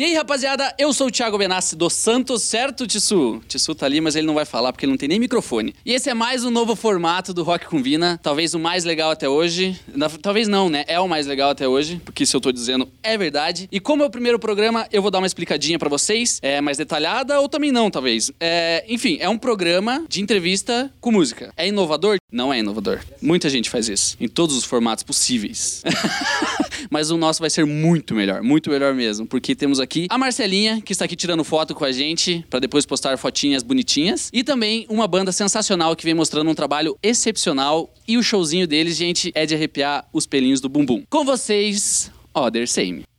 E aí, rapaziada, eu sou o Thiago Benassi dos Santos, certo, Tissu? Tissu tá ali, mas ele não vai falar porque ele não tem nem microfone. E esse é mais um novo formato do Rock Combina, talvez o mais legal até hoje. Talvez não, né? É o mais legal até hoje, porque se eu tô dizendo é verdade. E como é o primeiro programa, eu vou dar uma explicadinha pra vocês, é mais detalhada ou também não, talvez. É, enfim, é um programa de entrevista com música. É inovador? Não é inovador. Muita gente faz isso, em todos os formatos possíveis. Mas o nosso vai ser muito melhor, muito melhor mesmo, porque temos aqui a Marcelinha, que está aqui tirando foto com a gente, para depois postar fotinhas bonitinhas, e também uma banda sensacional que vem mostrando um trabalho excepcional, e o showzinho deles, gente, é de arrepiar os pelinhos do bumbum. Com vocês, Other Same.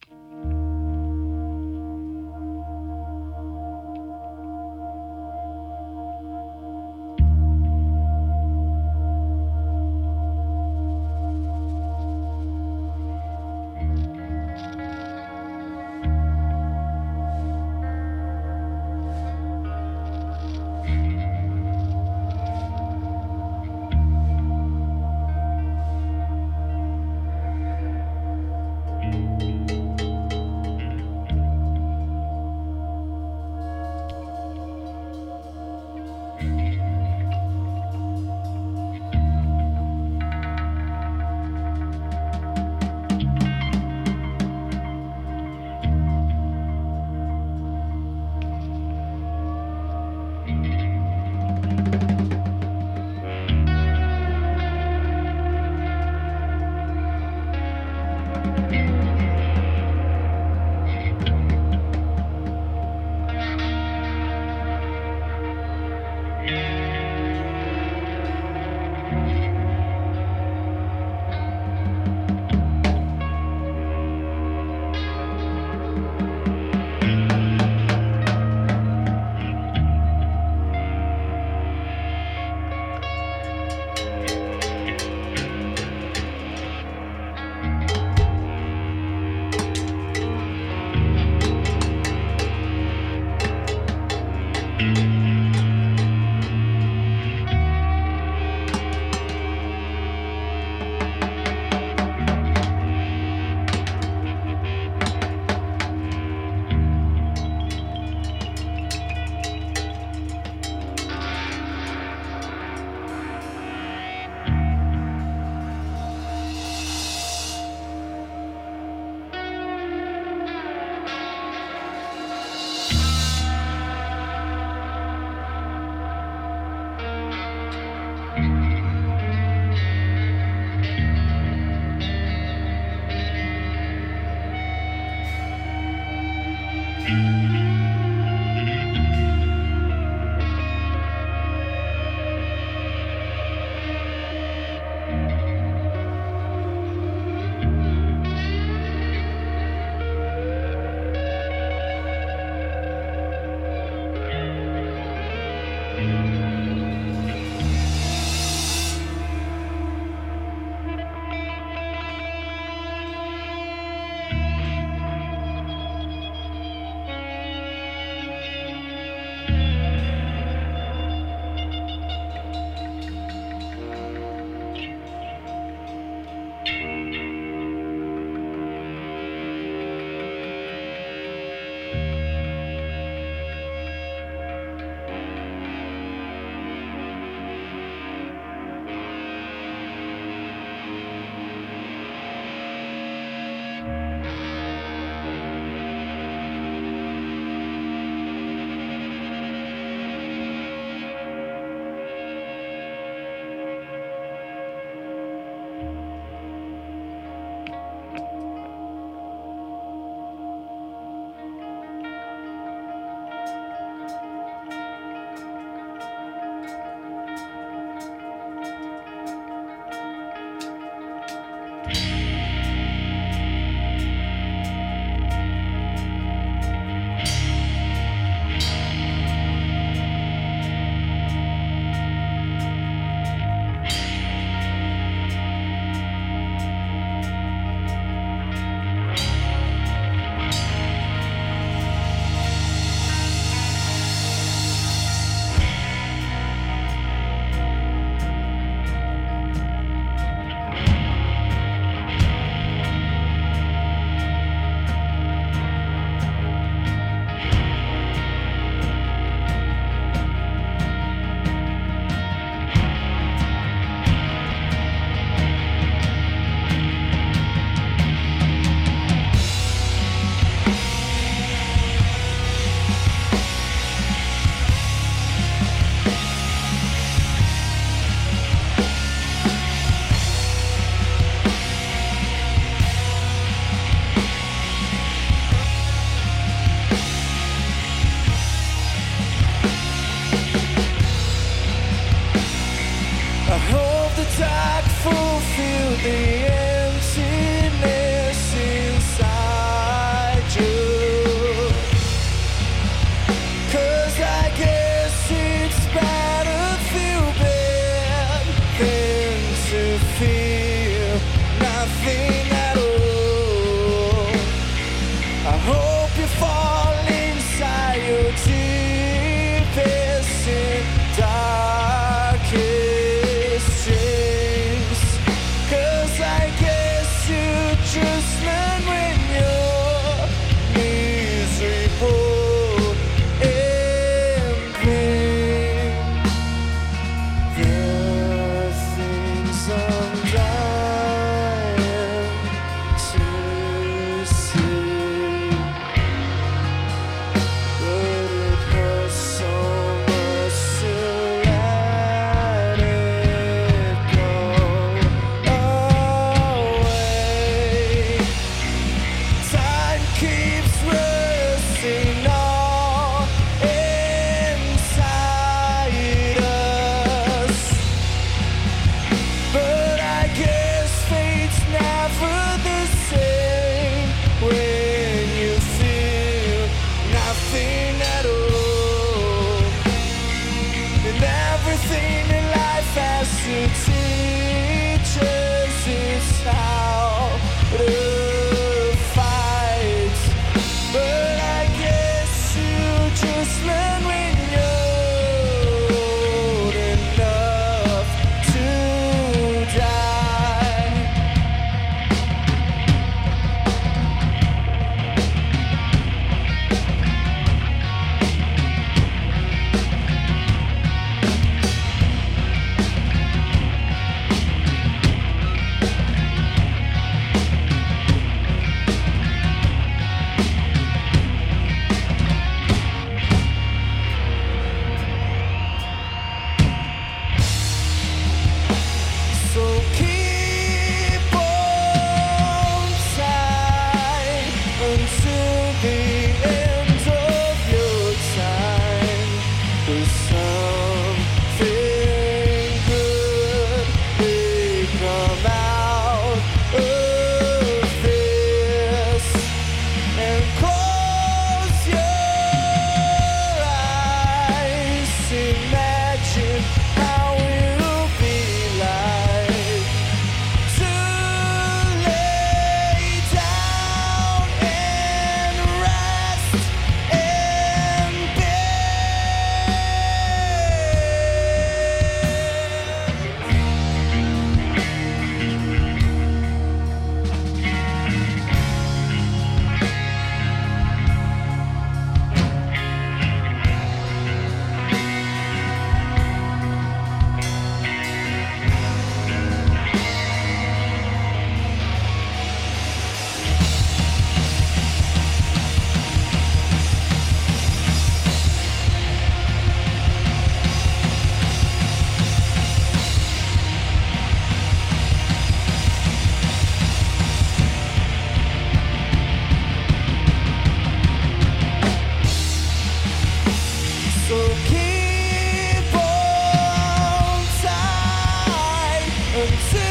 Listen.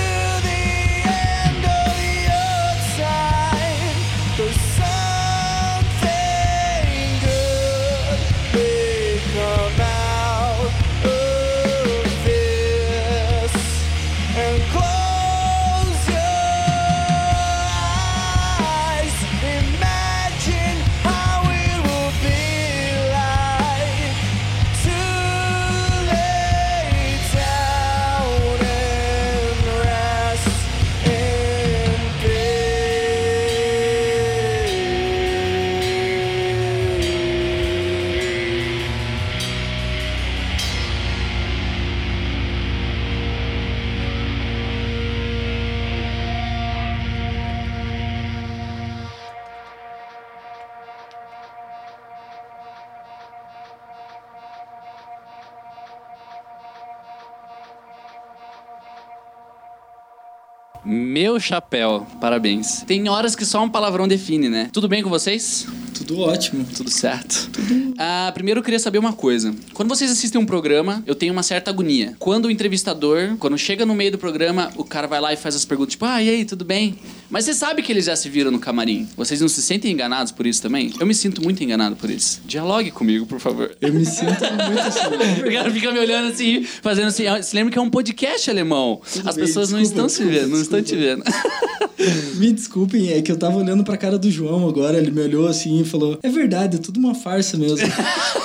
Meu chapéu, parabéns. Tem horas que só um palavrão define, né? Tudo bem com vocês? Tudo ótimo. Tudo certo. Tudo... Ah, primeiro eu queria saber uma coisa. Quando vocês assistem um programa, eu tenho uma certa agonia. Quando o entrevistador, quando chega no meio do programa, o cara vai lá e faz as perguntas, tipo, ah, e aí, tudo bem? Mas você sabe que eles já se viram no camarim. Vocês não se sentem enganados por isso também? Eu me sinto muito enganado por isso. Dialogue comigo, por favor. Eu me sinto muito assim. o cara fica me olhando assim, fazendo assim. Ah, se lembra que é um podcast alemão. Tudo As bem, pessoas desculpa, não estão se vendo, não estão te vendo. Me desculpem, é que eu tava olhando pra cara do João agora, ele me olhou assim e falou: É verdade, é tudo uma farsa mesmo.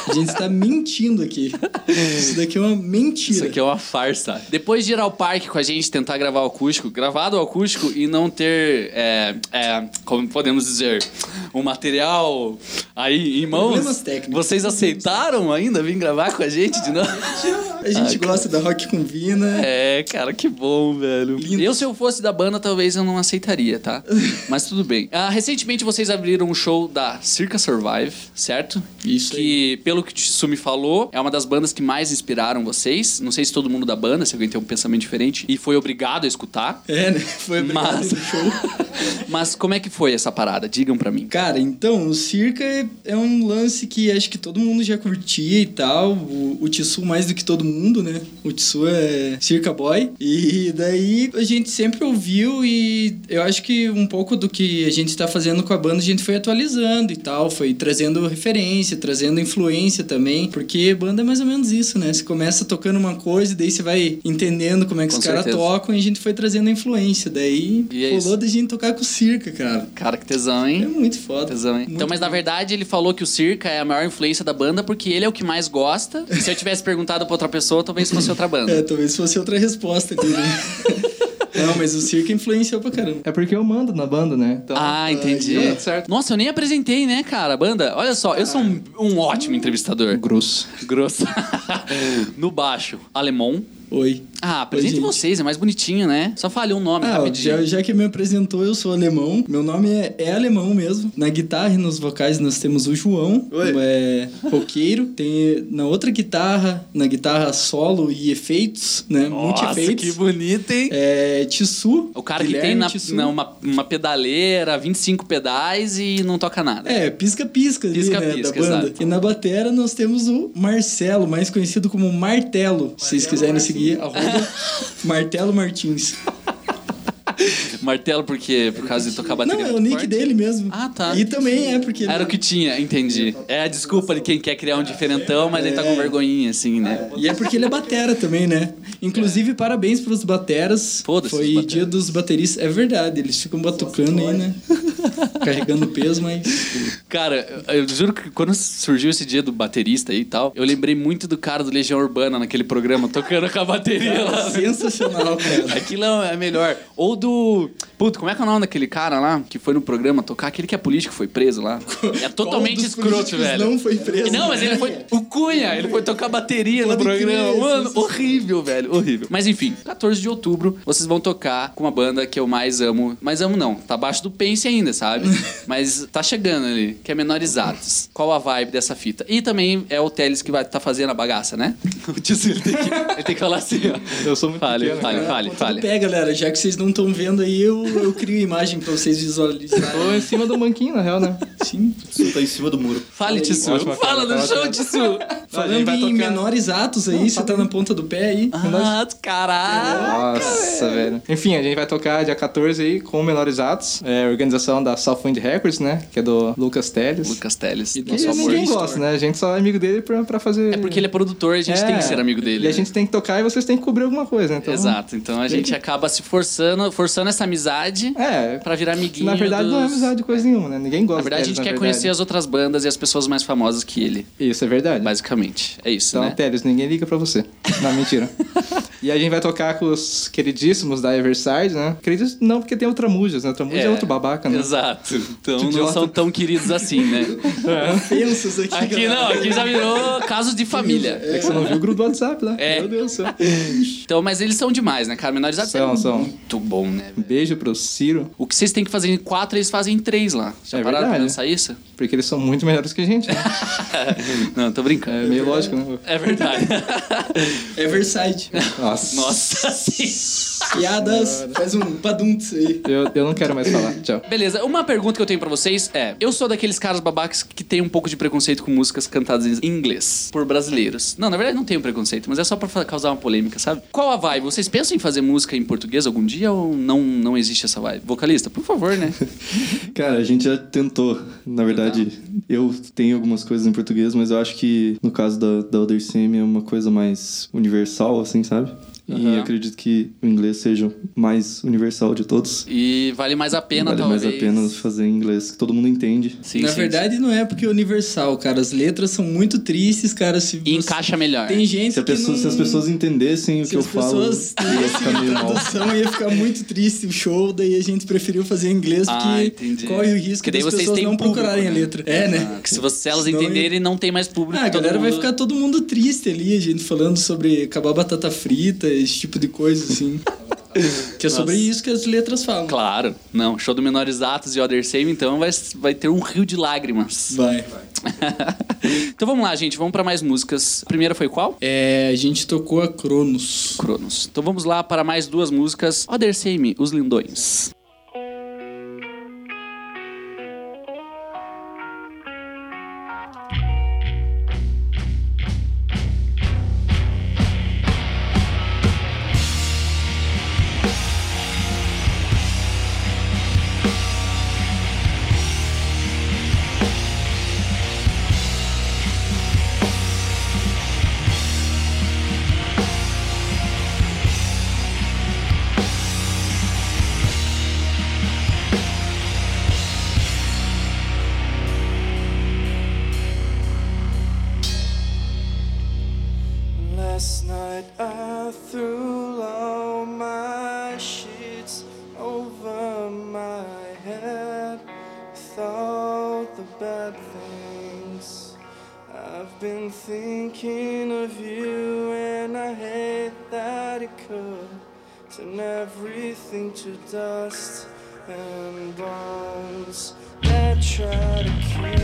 A gente tá mentindo aqui. Isso daqui é uma mentira. Isso aqui é uma farsa. Depois de ir ao parque com a gente tentar gravar o acústico, gravado o acústico e não ter, é, é, como podemos dizer, um material aí em mãos. Problemas técnicos. Vocês aceitaram ainda vir gravar com a gente de novo? A gente gosta da Rock com Vina. É, cara, que bom, velho. Lindo. Eu, se eu fosse da banda, talvez eu não aceitaria, tá? Mas tudo bem. Ah, recentemente vocês abriram um show da Circa Survive, certo? Isso Que, pelo que o Tissu me falou, é uma das bandas que mais inspiraram vocês. Não sei se todo mundo da banda, se alguém tem um pensamento diferente, e foi obrigado a escutar. É, né? Foi obrigado Mas, show. mas como é que foi essa parada? Digam pra mim. Cara, então, o Circa é, é um lance que acho que todo mundo já curtia e tal. O, o Tissu mais do que todo mundo, né? O Tissu é Circa Boy. E daí a gente sempre ouviu e eu acho que um pouco do que a gente tá fazendo com a banda a gente foi atualizando e tal. Foi trazendo referência, trazendo influência também. Porque banda é mais ou menos isso, né? Você começa tocando uma coisa e daí você vai entendendo como é que Com os caras tocam e a gente foi trazendo a influência. Daí E é rolou isso. da gente tocar com o Circa, cara. Cara, que tesão, É hein? muito foda. Tesão, hein? Muito Então, mas na verdade ele falou que o Circa é a maior influência da banda porque ele é o que mais gosta. E se eu tivesse perguntado pra outra pessoa, talvez fosse outra banda. É, talvez fosse outra resposta né? Não, mas o circo influenciou pra caramba. É porque eu mando na banda, né? Então, Ah, entendi. aí, ó, certo. Nossa, eu nem apresentei, né, cara, a banda? Olha só, eu sou um, um ótimo entrevistador. grosso. Grosso. no baixo, alemão. Oi. Ah, apresente Oi, vocês, é mais bonitinho, né? Só fale um nome Ah, rapidinho. já, já que me apresentou, eu sou alemão. Meu nome é, é alemão mesmo. Na guitarra e nos vocais nós temos o João, Oi. é roqueiro. Tem na outra guitarra, na guitarra solo e efeitos, né? Nossa, Multi-efeitos. que bonito, hein? É Tissu. O cara que Guilherme tem na, Tissu. na- uma, uma pedaleira, 25 pedais e não toca nada. É, pisca-pisca ali, né, Pisca-pisca, da banda. exato. E na batera nós temos o Marcelo, mais conhecido como Martelo. se vocês quiserem seguir, arroba Martelo Martins. Martelo porque por causa de tocar Não, bateria é o nick forte? dele mesmo. Ah, tá. E também é porque... Era o que tinha, entendi. É a desculpa de quem quer criar um diferentão, mas ele tá É. com vergonhinha, assim, né? E é porque ele é batera também, né? Inclusive, parabéns pros bateras. Foda-se Foi bateras. dia dos bateristas. É verdade, eles ficam batucando aí, né? Carregando peso, mas... Cara, eu, juro que quando surgiu esse dia do baterista aí e tal, eu lembrei muito do cara do Legião Urbana naquele programa, tocando com a bateria lá. Sensacional, cara. Aquilo é melhor. Ou do. Puto, como é que é o nome daquele cara lá que foi no programa tocar? Aquele que é político foi preso lá. É totalmente Qual dos escroto, velho. Não foi preso. Não, mas ele foi. O Cunha, ele foi tocar bateria no Pode crer, programa. Mano, sim, sim. horrível, velho. Horrível. Mas enfim, 14 de outubro, vocês vão tocar com uma banda que eu mais amo. Mais amo não, tá abaixo do Pense ainda, sabe? mas tá chegando ali, que é Menorizados. Qual a vibe dessa fita? E também é o Teles que vai estar fazendo a bagaça, né? O tio Ciro tem que, ele tem que falar assim, ó. Eu sou muito Fale, pequeno, fale, fale, fale. pé, galera. Já que vocês não estão vendo aí, eu, eu crio imagem pra vocês visualizarem. Tô em cima do banquinho, na real, né? Sim. Você tá em cima do muro. Fale, Tissu. Fala do show. Tissu. Falando em tocar- menores atos aí, você tá na ponta do pé aí. Ah, caralho. Nossa, velho. Enfim, a gente vai tocar dia 14 aí com Menores Atos, é, organização da Southwind Records, né? Que é do Lucas Teles. Lucas Teles. E Que nosso amor. ninguém gosta, né? A gente só é amigo dele pra, pra fazer. É porque ele é produtor, a gente tem que ser amigo dele. E a né? gente tem que tocar e vocês têm que cobrir alguma coisa, né? Então, Exato. Então a gente acaba se forçando, forçando essa amizade É. pra virar amiguinho. Na verdade, não é dos- amizade de coisa nenhuma, né? Ninguém gosta Na verdade, a gente quer verdade. conhecer as outras bandas e as pessoas mais famosas que ele. Isso é verdade. Basicamente. É isso, Então, né? Teles, ninguém liga pra você. Não, mentira. e a gente vai tocar com os queridíssimos da Everside, né? Queridos não, porque tem o Tramujas, né? O Tramujas é, outro babaca, né? Exato. Então não Idiota. são tão queridos assim, né? Ofensas aqui, Aqui galera. não, aqui já virou casos de família. É que você não viu o grupo do WhatsApp lá. É. Meu Deus do céu. Então, mas eles são demais, né, cara? São, é são. muito bom, né? Um velho? beijo pro Ciro, O que vocês têm que fazer em quatro, eles fazem em três lá. Já É pararam pra pensar isso? porque eles são muito melhores que a gente, né? não, tô brincando. É meio lógico, né? É verdade. Everside. Nossa. Nossa. Nossa, sim. Piadas, faz um paduntos aí. Eu, eu não quero mais falar. Tchau. Beleza, uma pergunta que eu tenho pra vocês é: eu sou daqueles caras babacas que tem um pouco de preconceito com músicas cantadas em inglês por brasileiros. Não, na verdade não tenho preconceito, mas é só pra causar uma polêmica, sabe? Qual a vibe? Vocês pensam em fazer música em português algum dia ou não, não existe essa vibe? Vocalista, por favor, né? Cara, a gente já tentou. Na verdade, eu tenho algumas coisas em português, mas eu acho que no caso da, da Other Semi é uma coisa mais universal, assim, sabe? E Aham. eu acredito que o inglês seja o mais universal de todos. E vale mais a pena, vale talvez. mais a pena fazer em inglês, que todo mundo entende. Sim, Na sim, verdade, não é porque é universal, cara. As letras são muito tristes, cara. Se sim. E encaixa melhor. Tem gente Se, a que pessoa- não... se as pessoas entendessem o Se que eu falo, ia ficar meio a mal. ia ficar muito triste o show, daí a gente preferiu fazer em inglês, Ah, porque entendi. corre o risco Porque daí das vocês pessoas têm não público, procurarem né? a letra. É, né? Ah, que se, você, se elas Senão entenderem, não tem mais público. Ah, a galera vai mundo- ficar todo mundo triste ali, a gente falando sobre acabar a batata frita, esse tipo de coisa, assim. que é sobre Nossa. isso que as letras falam. Claro, não. Show do Menores Atos e Other Same, então vai, vai ter um rio de lágrimas. Vai. então vamos lá, gente. Vamos pra mais músicas. A primeira foi qual? É, a gente tocou a Cronos. Cronos. Então vamos lá para mais duas músicas. Other Same, Os Lindões. That try to kill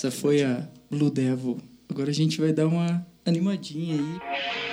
Essa foi a Blue Devil. Agora a gente vai dar uma animadinha aí.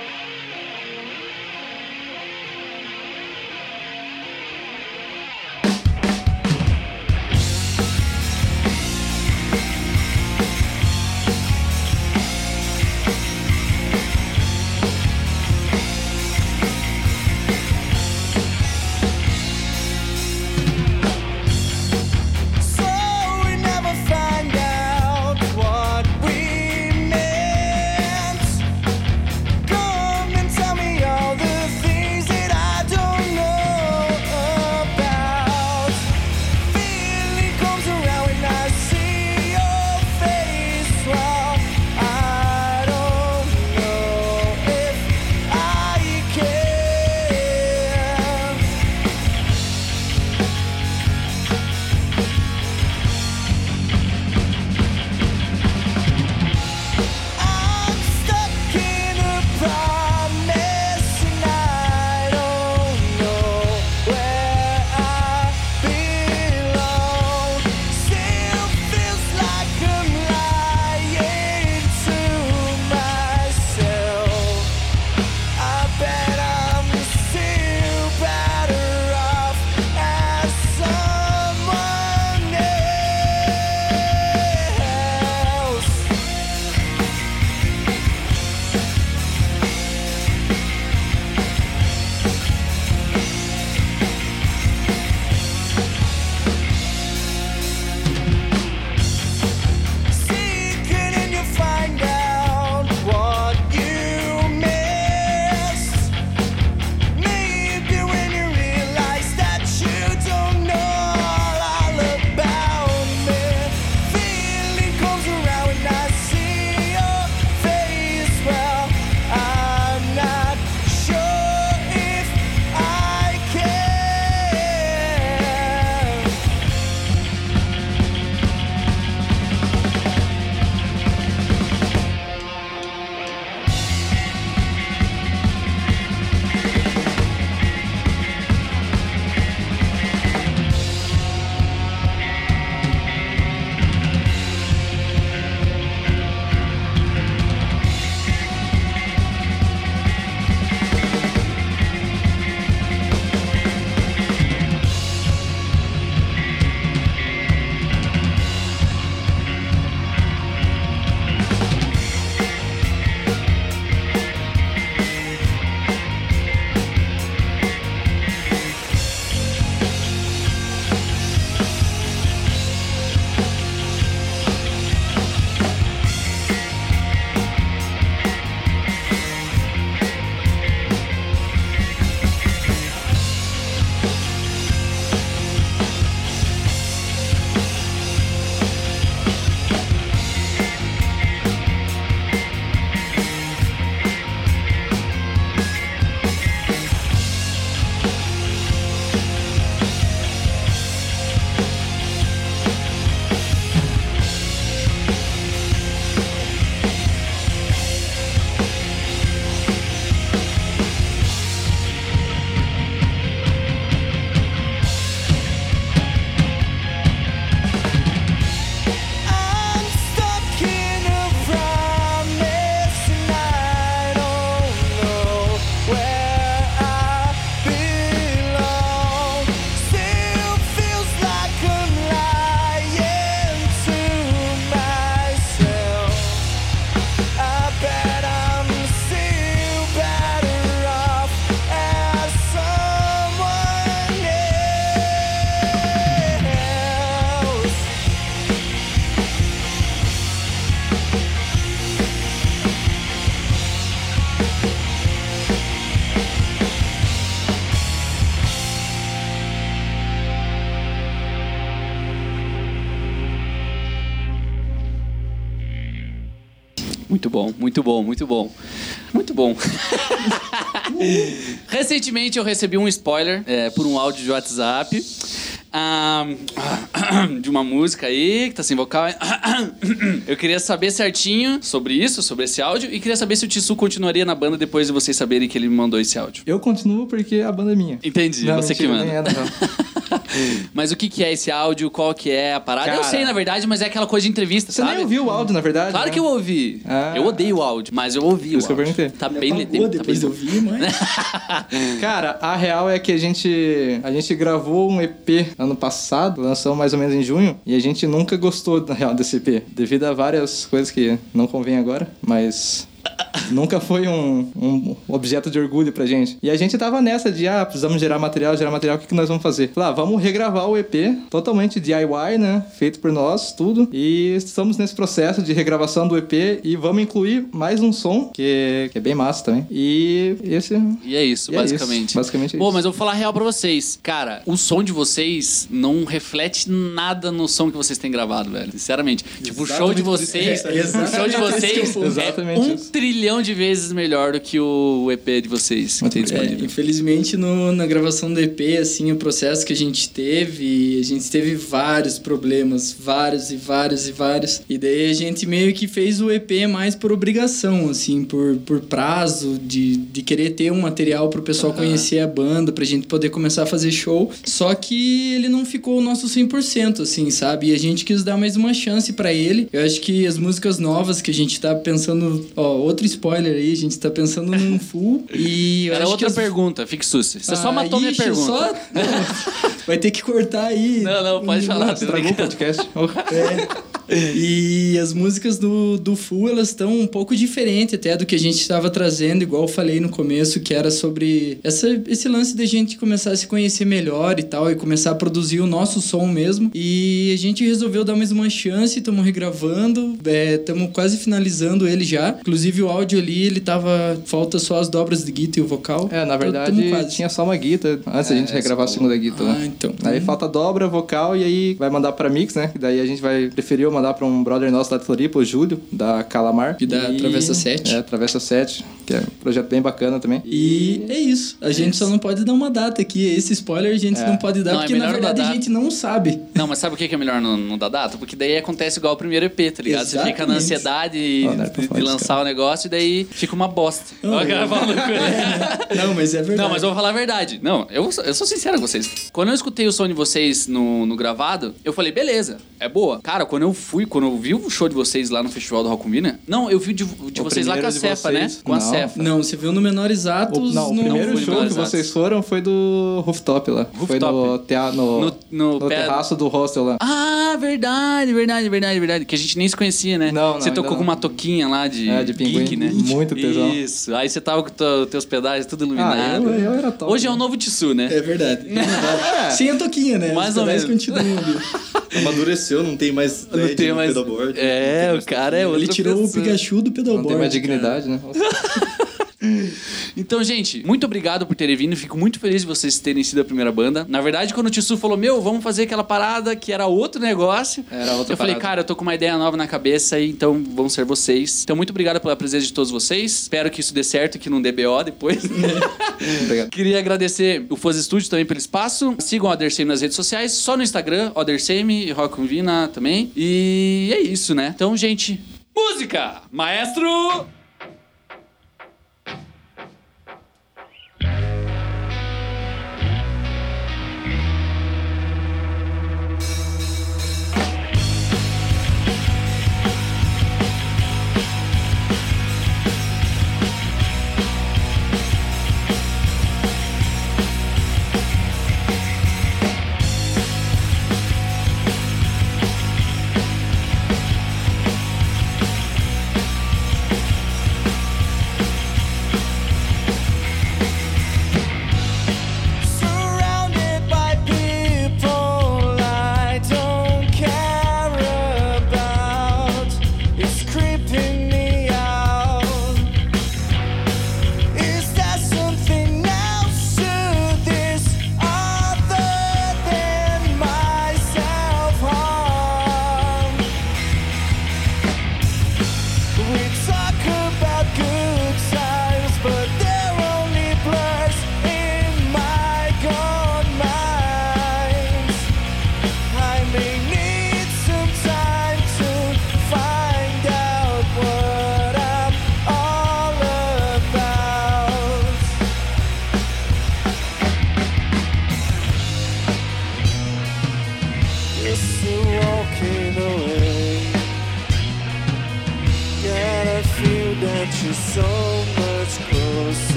Muito bom, muito bom. Muito bom. Recentemente eu recebi um spoiler é, por um áudio de WhatsApp. de uma música aí, que tá sem vocal. Eu queria saber certinho sobre isso, sobre esse áudio, e queria saber se o Tissu continuaria na banda depois de vocês saberem que ele me mandou esse áudio. Eu continuo porque a banda é minha. Entendi, não, você que manda. Era, é, mas o que, que é esse áudio? Qual que é a parada? Cara, eu sei, na verdade, mas é aquela coisa de entrevista, você sabe? nem ouviu o áudio, na verdade. Claro né? que eu ouvi. Ah, eu odeio o áudio, mas eu ouvi o áudio. Que eu perguntei. Tá bem... Tá depois bem... eu vi, mas... Cara, a real é que a gente, a gente gravou um EP ano passado, lançou mais ou menos em junho, e a gente nunca gostou, na real, EP, devido a várias coisas que não convém agora, mas nunca foi um, um objeto de orgulho pra gente. E a gente tava nessa de, ah, precisamos gerar material, gerar material, o que, que nós vamos fazer? Lá, vamos regravar o EP, totalmente DIY, né? Feito por nós, tudo. E estamos nesse processo de regravação do EP e vamos incluir mais um som, que, que é bem massa também. E esse... E é isso, E é basicamente. isso, basicamente é Pô, isso. mas eu vou falar real pra vocês. Cara, o som de vocês não reflete nada no som que vocês têm gravado, velho. Sinceramente. Tipo, o show de Exatamente vocês. É, o show de exatamente vocês eu é Exatamente um isso. Trilhão de vezes melhor do que o EP de vocês. que tem É, disponível. infelizmente no- na gravação do EP, assim, o processo que a gente teve, a gente teve vários problemas, vários e vários e vários. E daí a gente meio que fez o EP mais por obrigação, assim, por, por prazo, de, de querer ter um material pro pessoal conhecer a banda, pra gente poder começar a fazer show. Só que ele não ficou o nosso 100%, assim, sabe? E a gente quis dar mais uma chance pra ele. Eu acho que as músicas novas que a gente tá pensando, ó, outro spoiler aí, a gente tá pensando num full. E eu Era outra as- pergunta, fique susto. Você só ah, matou minha ixi, pergunta. Só... Vai ter que cortar aí. Não, não, pode falar. Estragou o podcast. É. E as músicas do, do Full, elas estão um pouco diferentes até do que a gente estava trazendo, igual eu falei no começo, que era sobre essa, esse lance da gente começar a se conhecer melhor e tal, e começar a produzir o nosso som mesmo. E a gente resolveu dar mais uma chance, estamos regravando, estamos quase finalizando ele já. Inclusive o áudio ali, ele tava. Falta só as dobras de guitarra e o vocal. É, na Então, verdade, quase. tinha só uma guita antes da gente regravar a segunda guita, Ah, né? então. Aí falta dobra, vocal e aí vai mandar pra mix, né? Que daí a gente vai preferiu mandar pra um brother nosso lá de Floripa, o Júlio, da Calamar. E da Travessa 7. É, Travessa 7, que é um projeto bem bacana também. E é isso. A gente só não pode dar uma data aqui. Esse spoiler a gente É. não pode dar, Não, é porque na verdade a gente não sabe. Não, mas sabe o que que é melhor não, não dar data? Porque daí acontece igual o primeiro EP, tá ligado? Você fica na Exatamente. ansiedade pra de, de isso, lançar o negócio e daí fica uma bosta. Ó, o cara falando com- Não, mas é verdade. Não, mas eu vou falar a verdade. Não, eu, eu sou sincero com vocês. Quando eu escutei o som de vocês no, no gravado, eu falei, beleza, é boa. Cara, quando eu fui, quando eu vi o show de vocês lá no Festival do Rock Combina, não, eu vi o de, o de O vocês lá com a primeiro de Cefa, né? vocês? Com a Não. Cefa. Não, você viu no Menores O, Atos. não, o no... primeiro fui show que vocês foram foi do Rooftop lá. Foi Rooftop. no, tea, no, No- no no pé- terraço do hostel lá. Ah, verdade, verdade, verdade, verdade. Que a gente nem se conhecia, né? Não, não, Você ainda tocou não. com uma toquinha lá de, É, de. Geek, né? Muito tesão. Isso. Aí você tava com to, teus pedais tudo iluminado. Ah, eu, eu era top. Hoje é o novo Tissu, né? É verdade. É. Sem a toquinha, né? Mais Os ou menos. continuam. Amadureceu, não tem mais Não tem no mais. pedalboard. É, o cara é outra Ele tirou o pessoa. Pikachu do Não pedalboard. tem mais cara. dignidade, né? Então, gente, muito obrigado por terem vindo. Fico muito feliz de vocês terem sido a primeira banda. Na verdade, quando o Tissu falou, meu, vamos fazer aquela parada que era outro negócio. Era outra Eu falei, parada. cara, eu tô com uma ideia nova na cabeça e então vão ser vocês. Então, muito obrigado pela presença de todos vocês. Espero que isso dê certo e que não dê BO depois. Obrigado. Queria agradecer o Foz Studio também pelo espaço. Sigam o Odersame nas redes sociais, só no Instagram, Odersame, Rock com Vina também. E é isso, né? Então, gente, música! Maestro!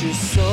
she's so